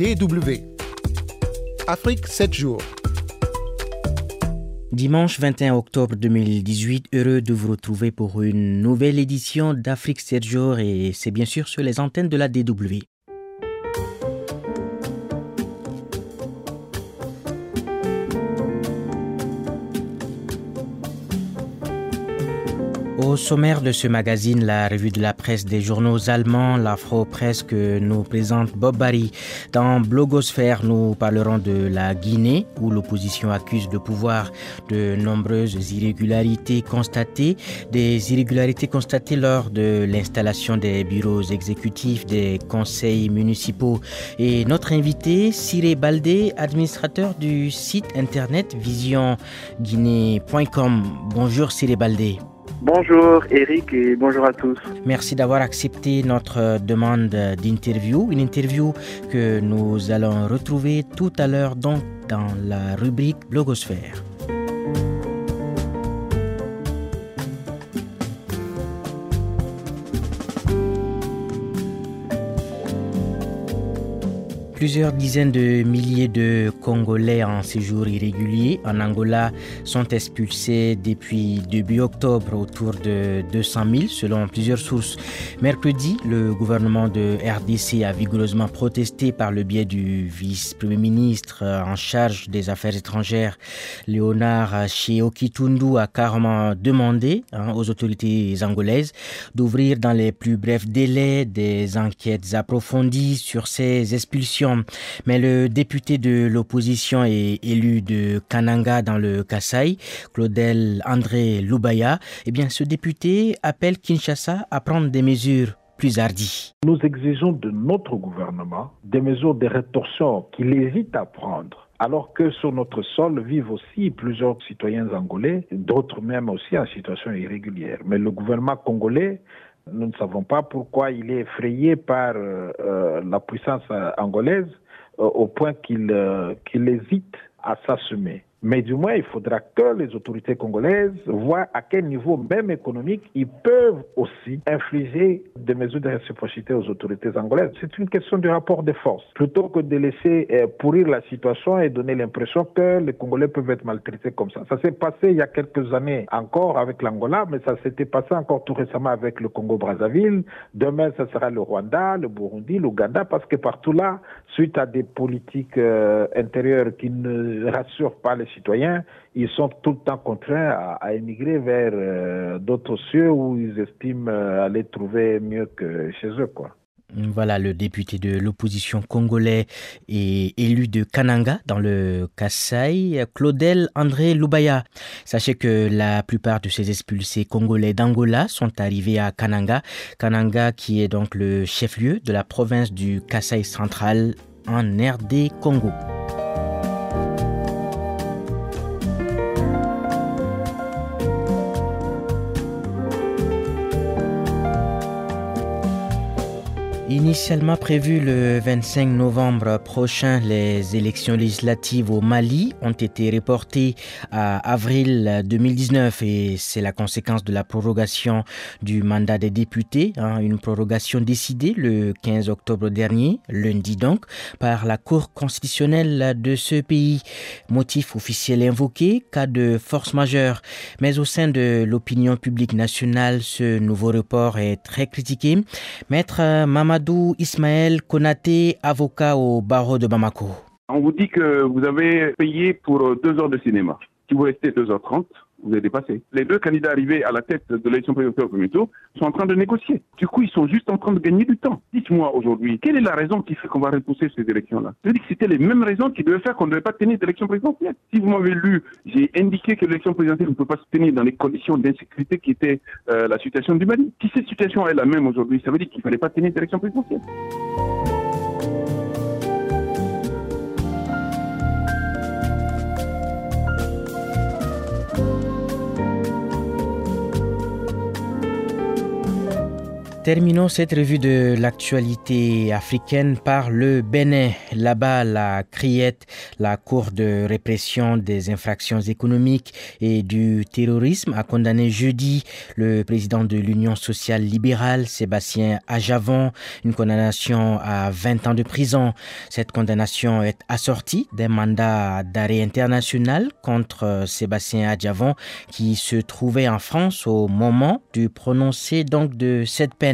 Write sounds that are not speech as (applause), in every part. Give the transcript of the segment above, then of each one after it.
DW. Afrique 7 jours. Dimanche 21 octobre 2018, heureux de vous retrouver pour une nouvelle édition d'Afrique 7 jours et c'est bien sûr sur les antennes de la DW. Sommaire de ce magazine, la revue de la presse des journaux allemands, l'Afro-Presse que nous présente Bob Barry. Dans Blogosphère, nous parlerons de la Guinée, où l'opposition accuse le pouvoir de nombreuses irrégularités constatées, des irrégularités constatées lors de l'installation des bureaux exécutifs des conseils municipaux. Et notre invité, Siré Baldé, administrateur du site internet visionguinée.com. Bonjour Siré Baldé. Bonjour Eric et bonjour à tous. Merci d'avoir accepté notre demande d'interview, une interview que nous allons retrouver tout à l'heure donc dans la rubrique Blogosphère. Plusieurs dizaines de milliers de Congolais en séjour irrégulier en Angola sont expulsés depuis début octobre, autour de 200 000 selon plusieurs sources. Mercredi, le gouvernement de RDC a vigoureusement protesté par le biais du vice-premier ministre en charge des affaires étrangères, Léonard Cheokitundu, a carrément demandé hein, aux autorités angolaises d'ouvrir dans les plus brefs délais des enquêtes approfondies sur ces expulsions mais le député de l'opposition et élu de Kananga dans le Kasaï, Claudel André Loubaya, eh bien, ce député appelle Kinshasa à prendre des mesures plus hardies. Nous exigeons de notre gouvernement des mesures de rétorsion qu'il hésite à prendre alors que sur notre sol vivent aussi plusieurs citoyens angolais, d'autres même aussi en situation irrégulière. Mais le gouvernement congolais nous ne savons pas pourquoi il est effrayé par euh, euh, la puissance angolaise euh, au point qu'il hésite à s'assumer. Mais du moins, il faudra que les autorités congolaises voient à quel niveau, même économique, ils peuvent aussi infliger des mesures de réciprocité aux autorités angolaises. C'est une question du rapport de force. Plutôt que de laisser euh, pourrir la situation et donner l'impression que les Congolais peuvent être maltraités comme ça. Ça s'est passé il y a quelques années encore avec l'Angola, mais ça s'était passé encore tout récemment avec le Congo-Brazzaville. Demain, ça sera le Rwanda, le Burundi, l'Ouganda, parce que partout là, suite à des politiques euh, intérieures qui ne rassurent pas les citoyens, ils sont tout le temps contraints à, émigrer vers euh, d'autres cieux où ils estiment euh, aller trouver mieux que chez eux. Voilà le député de l'opposition congolais et élu de Kananga dans le Kassai, Claudel André Loubaya. Sachez que la plupart de ces expulsés congolais d'Angola sont arrivés à Kananga. Kananga qui est donc le chef-lieu de la province du Kassai central en RD Congo. Initialement prévu le 25 novembre prochain, les élections législatives au Mali ont été reportées à avril 2019 et c'est la conséquence de la prorogation du mandat des députés, hein, une prorogation décidée le 15 octobre dernier, lundi donc, par la Cour constitutionnelle de ce pays. Motif officiel invoqué, cas de force majeure. Mais au sein de l'opinion publique nationale, ce nouveau report est très critiqué. Maître Mamadou Amadou Ismaël Konaté, avocat au barreau de Bamako. On vous dit que vous avez payé pour deux heures de cinéma. Si vous restez 2h30, vous êtes dépassé. Les deux candidats arrivés à la tête de l'élection présidentielle au premier sont en train de négocier. Du coup, ils sont juste en train de gagner du temps. Dites-moi aujourd'hui, quelle est la raison qui fait qu'on va repousser ces élections-là? Je dis que c'était les mêmes raisons qui devaient faire qu'on ne devait pas tenir d'élection présidentielle. Si vous m'avez lu, j'ai indiqué que l'élection présidentielle ne peut pas se tenir dans les conditions d'insécurité qui étaient euh, la situation du Mali. Si cette situation est la même aujourd'hui, ça veut dire qu'il ne fallait pas tenir d'élection présidentielle. Terminons cette revue de l'actualité africaine par le Bénin. Là-bas, la CRIET, la Cour de répression des infractions économiques et du terrorisme, a condamné jeudi le président de l'Union sociale libérale, Sébastien Ajavon, une condamnation à 20 ans de prison. Cette condamnation est assortie d'un mandat d'arrêt international contre Sébastien Ajavon qui se trouvait en France au moment du prononcé donc de cette peine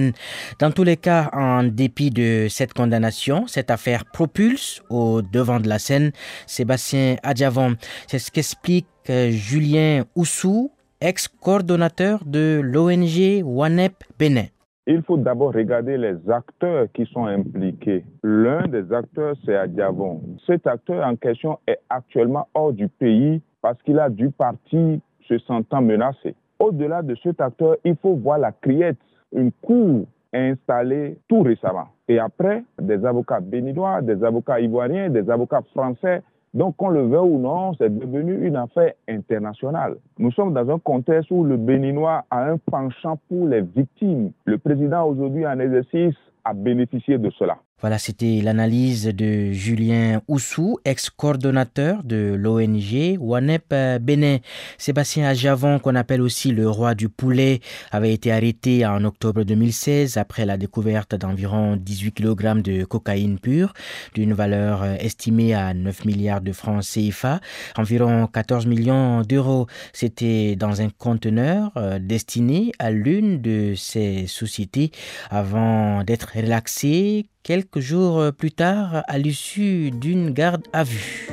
dans tous les cas, en dépit de cette condamnation, cette affaire propulse au devant de la scène Sébastien Adjavon. C'est ce qu'explique euh, Julien Oussou, ex-coordonnateur de l'ONG WANEP Bénin. Il faut d'abord regarder les acteurs qui sont impliqués. L'un des acteurs, c'est Adjavon. Cet acteur en question est actuellement hors du pays parce qu'il a dû partir se sentant menacé. Au-delà de cet acteur, il faut voir la criette une cour installée tout récemment. Et après, des avocats béninois, des avocats ivoiriens, des avocats français. Donc, qu'on le veut ou non, c'est devenu une affaire internationale. Nous sommes dans un contexte où le béninois a un penchant pour les victimes. Le président aujourd'hui en exercice a bénéficié de cela. Voilà, c'était l'analyse de Julien Oussou, ex-coordonnateur de l'ONG WANEP Bénin. Sébastien Ajavon, qu'on appelle aussi le roi du poulet, avait été arrêté en octobre 2016 après la découverte d'environ 18 kg de cocaïne pure d'une valeur estimée à 9 milliards de francs CFA, environ 14 millions d'euros. C'était dans un conteneur euh, destiné à l'une de ces sociétés avant d'être relaxé quelques jours plus tard à l'issue d'une garde à vue.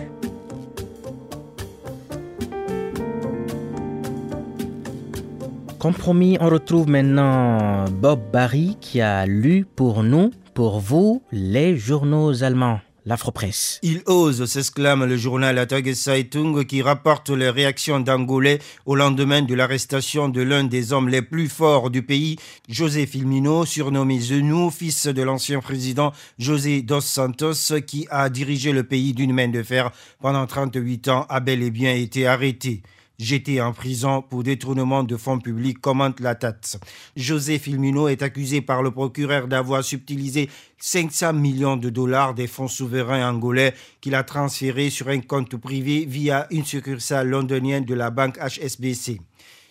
Compromis, on retrouve maintenant Bob Barry qui a lu pour nous, pour vous, les journaux allemands Il ose, s'exclame le journal Zeitung qui rapporte les réactions d'Angolais au lendemain de l'arrestation de l'un des hommes les plus forts du pays, José Filmino, surnommé Zenou, fils de l'ancien président José dos Santos, qui a dirigé le pays d'une main de fer pendant 38 ans, a bel et bien été arrêté. J'étais en prison pour détournement de fonds publics, commente la TATS. José Filmino est accusé par le procureur d'avoir subtilisé 500 millions de dollars des fonds souverains angolais qu'il a transférés sur un compte privé via une succursale londonienne de la banque HSBC.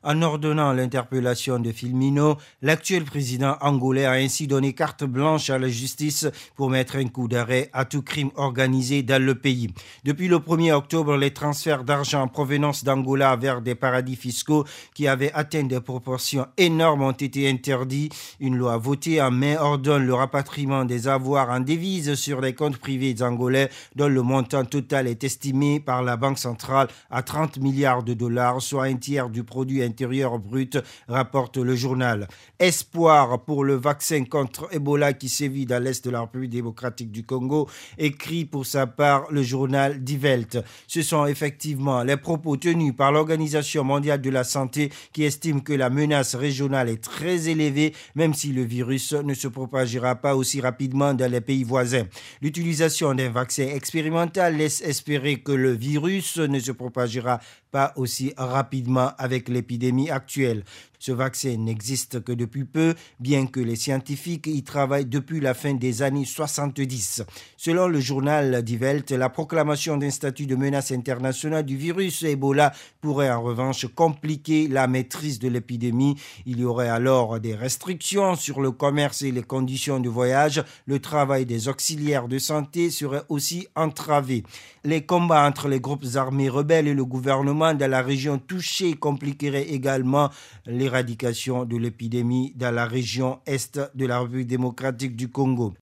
En ordonnant l'interpellation de Filmino, l'actuel président angolais a ainsi donné carte blanche à la justice pour mettre un coup d'arrêt à tout crime organisé dans le pays. Depuis le 1er octobre, les transferts d'argent en provenance d'Angola vers des paradis fiscaux qui avaient atteint des proportions énormes ont été interdits. Une loi votée en mai ordonne le rapatriement des avoirs en devises sur les comptes privés angolais dont le montant total est estimé par la Banque centrale à 30 milliards de dollars, soit un tiers du produit intérieur brut, rapporte le journal. Espoir pour le vaccin contre Ebola qui sévit dans l'est de la République démocratique du Congo, écrit pour sa part le journal Die Welt. Ce sont effectivement les propos tenus par l'Organisation mondiale de la santé qui estime que la menace régionale est très élevée, même si le virus ne se propagera pas aussi rapidement dans les pays voisins. L'utilisation d'un vaccin expérimental laisse espérer que le virus ne se propagera pas aussi rapidement avec l'épidémie actuelle. Ce vaccin n'existe que depuis peu, bien que les scientifiques y travaillent depuis la fin des années 70. Selon le journal Die Welt, la proclamation d'un statut de menace internationale du virus Ebola pourrait en revanche compliquer la maîtrise de l'épidémie. Il y aurait alors des restrictions sur le commerce et les conditions de voyage. Le travail des auxiliaires de santé serait aussi entravé. Les combats entre les groupes armés rebelles et le gouvernement dans la région touchée compliqueraient également les l'éradication de l'épidémie dans la région est de la République démocratique du Congo.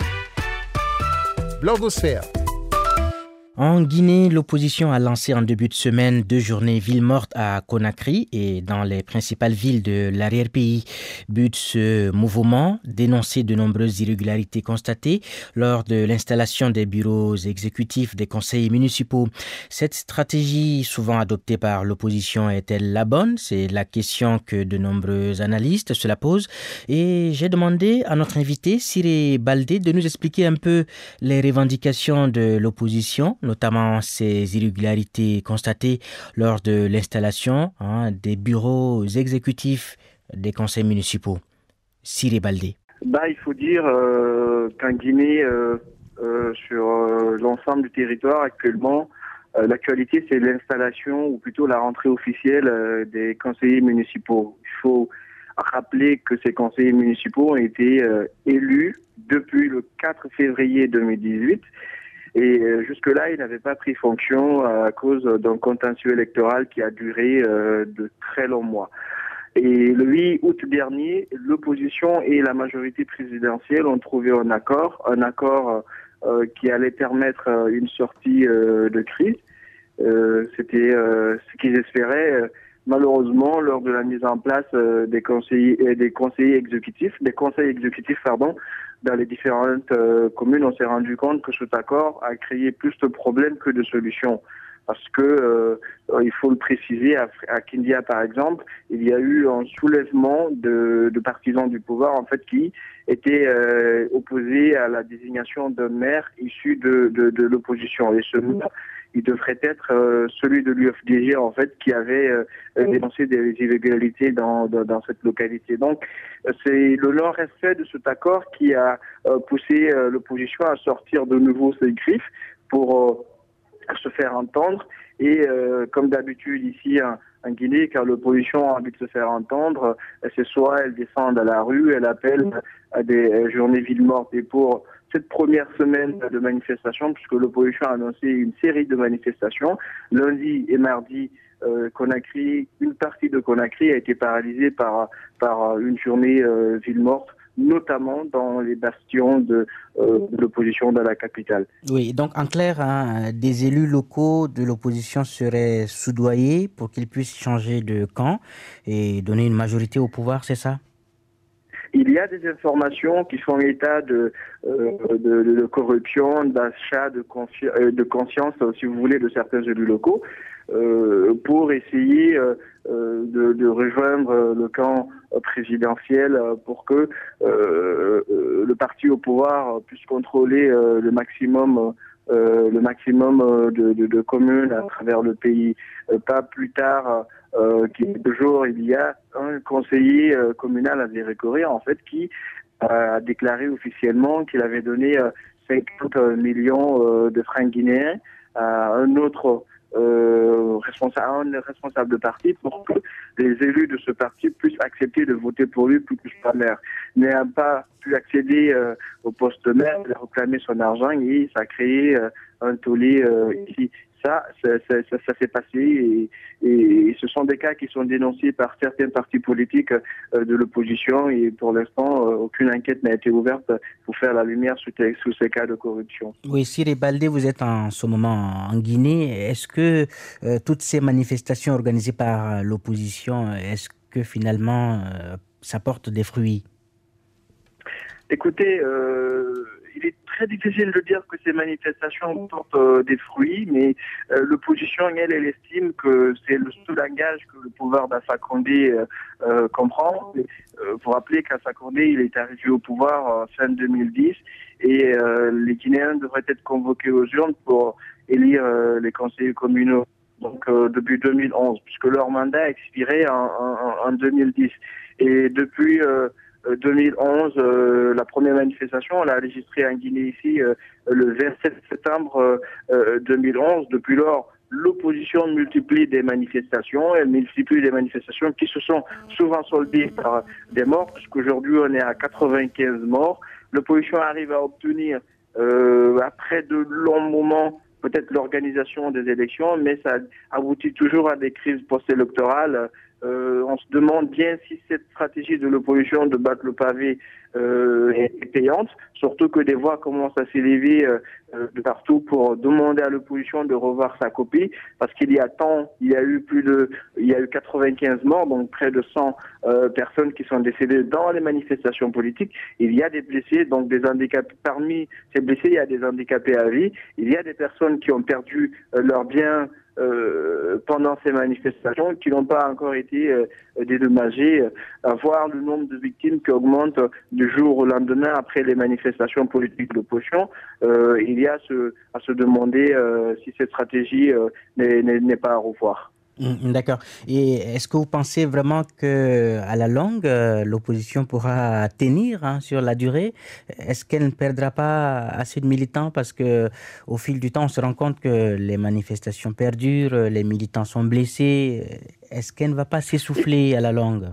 Blogosphère. En Guinée, l'opposition a lancé en début de semaine deux journées ville morte à Conakry et dans les principales villes de l'arrière-pays. But ce mouvement, dénoncer de nombreuses irrégularités constatées lors de l'installation des bureaux exécutifs des conseils municipaux. Cette stratégie, souvent adoptée par l'opposition, est-elle la bonne? C'est la question que de nombreux analystes se la posent. Et j'ai demandé à notre invité, Siré Baldé, de nous expliquer un peu les revendications de l'opposition notamment ces irrégularités constatées lors de l'installation hein, des bureaux exécutifs des conseils municipaux. Siri Baldé. bah, Il faut dire qu'en Guinée, sur l'ensemble du territoire actuellement, l'actualité c'est l'installation ou plutôt la rentrée officielle des conseillers municipaux. Il faut rappeler que ces conseillers municipaux ont été élus depuis le 4 février 2018 et euh, jusque-là, il n'avait pas pris fonction euh, à cause d'un contentieux électoral qui a duré euh, de très longs mois. Et le 8 août dernier, l'opposition et la majorité présidentielle ont trouvé un accord, un accord qui allait permettre une sortie de crise. C'était ce qu'ils espéraient. Malheureusement, lors de la mise en place des conseillers, des conseillers exécutifs, des conseils exécutifs, pardon, dans les différentes euh, communes, on s'est rendu compte que cet accord a créé plus de problèmes que de solutions. Parce que euh, il faut le préciser, à, Kindia par exemple, il y a eu un soulèvement de, partisans du pouvoir en fait qui étaient euh, opposés à la désignation d'un maire issu de, l'opposition. Il devrait être euh, celui de l'UFDG en fait qui avait euh, dénoncé des illégalités dans, dans, cette localité. Donc c'est le non-respect de cet accord qui a euh, poussé l'opposition à sortir de nouveau ses griffes pour se faire entendre. Et comme d'habitude ici en Guinée, car l'opposition a envie de se faire entendre, c'est soit elle descend à la rue, elle appelle à des journées villes mortes. Et pour cette première semaine de manifestation, puisque l'opposition a annoncé une série de manifestations. Lundi et mardi, euh, Conakry, une partie de Conakry a été paralysée par, une journée euh, ville morte notamment dans les bastions de, euh, de l'opposition dans la capitale. Oui, donc en clair, hein, des élus locaux de l'opposition seraient soudoyés pour qu'ils puissent changer de camp et donner une majorité au pouvoir, c'est ça? Il y a des informations qui font état de, euh, corruption, d'achat de, euh, de, conscience, si vous voulez, de certains élus locaux, euh, pour essayer de, rejoindre le camp présidentiel pour que le parti au pouvoir puisse contrôler le maximum euh, le maximum euh, de, de, de, communes à travers le pays. Euh, pas plus tard, euh, quelques jours, il y a un conseiller communal à Vérécoré, en fait, qui a déclaré officiellement qu'il avait donné 50 millions de francs guinéens à un autre euh, responsable, un responsable de parti pour que les élus de ce parti puissent accepter de voter pour lui plus que sa maire. N'a pas pu accéder euh, au poste de maire, il a réclamé son argent et ça a créé euh, un tollé euh, ici. Ça, ça, ça, ça s'est passé et, et, ce sont des cas qui sont dénoncés par certains partis politiques euh, de l'opposition et pour l'instant, euh, aucune enquête n'a été ouverte pour faire la lumière sur, sur ces cas de corruption. Oui, Siri Baldé, vous êtes en ce moment en Guinée. Est-ce que euh, toutes ces manifestations organisées par l'opposition, est-ce que finalement ça porte des fruits? Écoutez, euh, il est très difficile de dire que ces manifestations portent euh, des fruits, mais euh, l'opposition, elle, elle estime que c'est le seul langage que le pouvoir d'Alpha Condé euh, comprend. Il faut rappeler qu'Alpha Condé, il est arrivé au pouvoir fin 2010 et les Guinéens devraient être convoqués aux urnes pour élire les conseillers communaux donc depuis 2011, puisque leur mandat en, en, en 2010. Et depuis 2011, euh, euh, la première manifestation, on l'a enregistrée en Guinée ici euh, le 27 septembre 2011. Depuis lors, l'opposition multiplie des manifestations, elle multiplie des manifestations qui se sont souvent soldées par des morts, puisqu'aujourd'hui on est à 95 morts. L'opposition arrive à obtenir, euh, après de longs moments, peut-être l'organisation des élections, mais ça aboutit toujours à des crises post-électorales euh, on se demande bien si cette stratégie de l'opposition de battre le pavé euh, est payante, surtout que des voix commencent à s'élever euh, euh, de partout pour demander à l'opposition de revoir sa copie, parce qu'il y a tant, il y a eu plus de, il y a eu 95 morts, donc près de 100 euh, personnes qui sont décédées dans les manifestations politiques. Il y a des blessés, donc des handicapés. Parmi ces blessés, il y a des handicapés à vie. Il y a des personnes qui ont perdu leurs biens euh, pendant ces manifestations qui n'ont pas encore été euh, dédommagées, à voir le nombre de victimes qui augmente du jour au lendemain après les manifestations politiques de l'opposition, euh, il y a à se demander si cette stratégie n'est pas à revoir. Mm, d'accord. Et est-ce que vous pensez vraiment que à la longue, euh, l'opposition pourra tenir hein, sur la durée? Est-ce qu'elle ne perdra pas assez de militants? Parce que au fil du temps, on se rend compte que les manifestations perdurent, les militants sont blessés. Est-ce qu'elle ne va pas s'essouffler à la longue?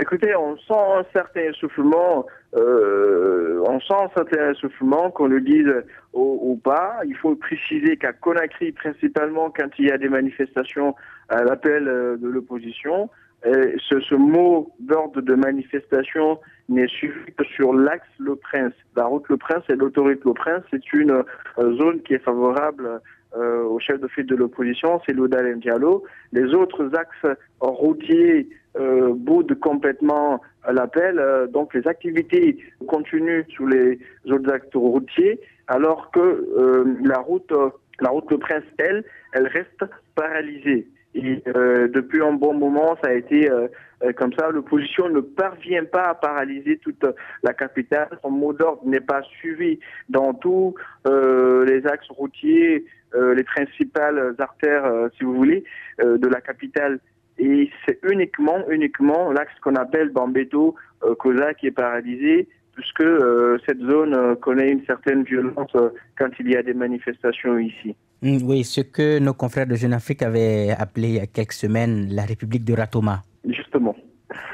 Écoutez, on sent un certain essoufflement, euh, on sent un certain essoufflement, qu'on le dise ou, pas. Il faut préciser qu'à Conakry, principalement quand il y a des manifestations à l'appel euh, de l'opposition, ce, ce, mot d'ordre de manifestation n'est suivi que sur l'axe Le Prince. La route Le Prince et l'autoroute Le Prince, c'est une euh, zone qui est favorable euh, au chef de file de l'opposition, c'est Loudal Diallo. Les autres axes routiers euh, boudent complètement l'appel. Euh, donc les activités continuent sous les autres axes routiers, alors que euh, la route, la route Le Prince, elle, elle reste paralysée. Et euh, depuis un bon moment, ça a été euh, euh, comme ça. L'opposition ne parvient pas à paralyser toute la capitale. Son mot d'ordre n'est pas suivi dans tous les axes routiers, les principales artères, si vous voulez, de la capitale. Et c'est uniquement, uniquement l'axe qu'on appelle Bambeto, Cosa qui est paralysé puisque cette zone connaît une certaine violence quand il y a des manifestations ici. Mm, oui, ce que nos confrères de Jeune Afrique avaient appelé il y a quelques semaines la République de Ratoma. Justement.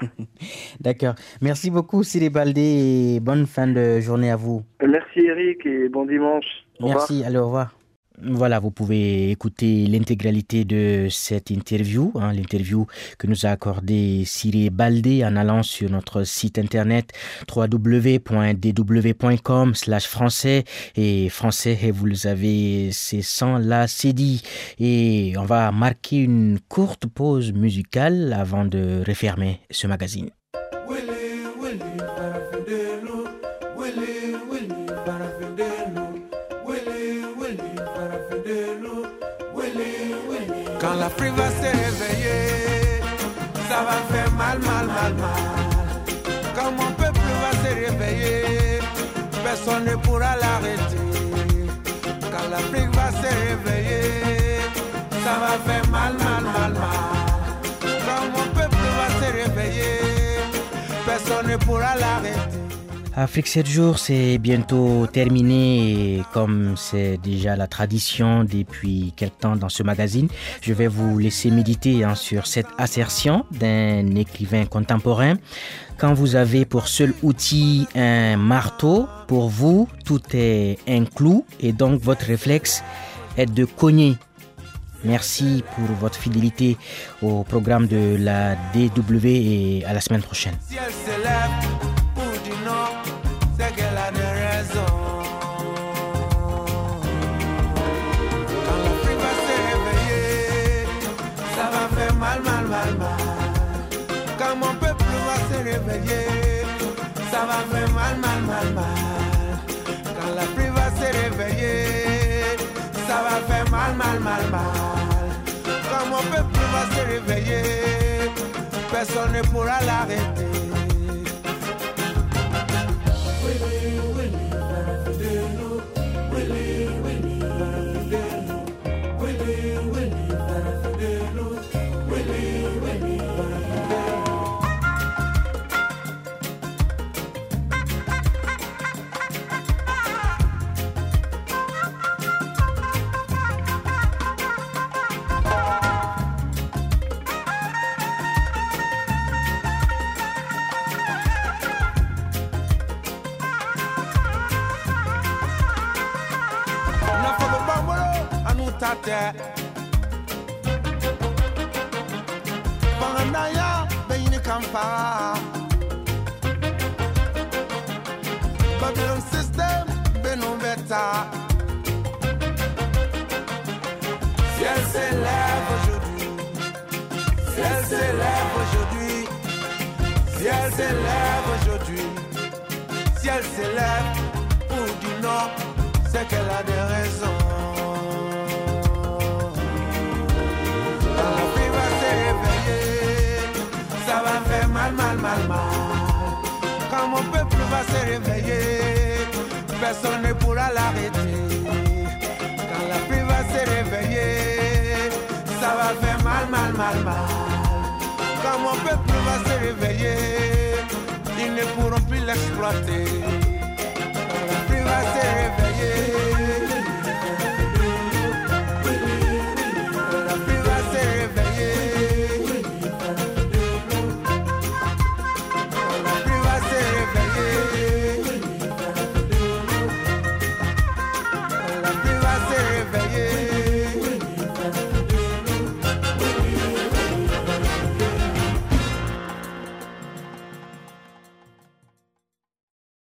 (laughs) D'accord. Merci beaucoup, Siri Baldé, et bonne fin de journée à vous. Merci, Eric, et bon dimanche. Merci, allez, au revoir. Voilà, vous pouvez écouter l'intégralité de cette interview, hein, l'interview que nous a accordé Cyril Baldé en allant sur notre site internet www.dw.com slash français et français et vous avez c'est sans la dit et on va marquer une courte pause musicale avant de refermer ce magazine. Ne pourra l'arrêter. Quand l'Afrique va se réveiller, ça va faire mal, mal, mal, mal. Quand mon peuple va se réveiller, personne ne pourra l'arrêter. Afrique 7 jours, c'est bientôt terminé et comme c'est déjà la tradition depuis quelque temps dans ce magazine, je vais vous laisser méditer hein, sur cette assertion d'un écrivain contemporain. Quand vous avez pour seul outil un marteau, pour vous, tout est un clou et donc votre réflexe est de cogner Merci pour votre fidélité au programme de la DW et à la semaine prochaine. Ça va faire mal, mal, mal, mal. Quand la pluie va se réveiller, ça va faire mal, mal, mal, mal. Quand mon peuple va se réveiller, personne ne pourra l'arrêter. tɛ babylon system nu bɛ taa ciel s'élève aujourd'hui. Ciel s'élève aujourd'hui. Ciel s'élève aujourd'hui. Ciel s'élève pour du nord c'est qu'elle a des raisons va se réveiller, personne ne pourra l'arrêter. Quand la pluie va se réveiller, ça va faire mal, mal, mal, mal. Quand mon peuple va se réveiller, ils ne pourront plus l'exploiter. Mon peuple va se réveiller.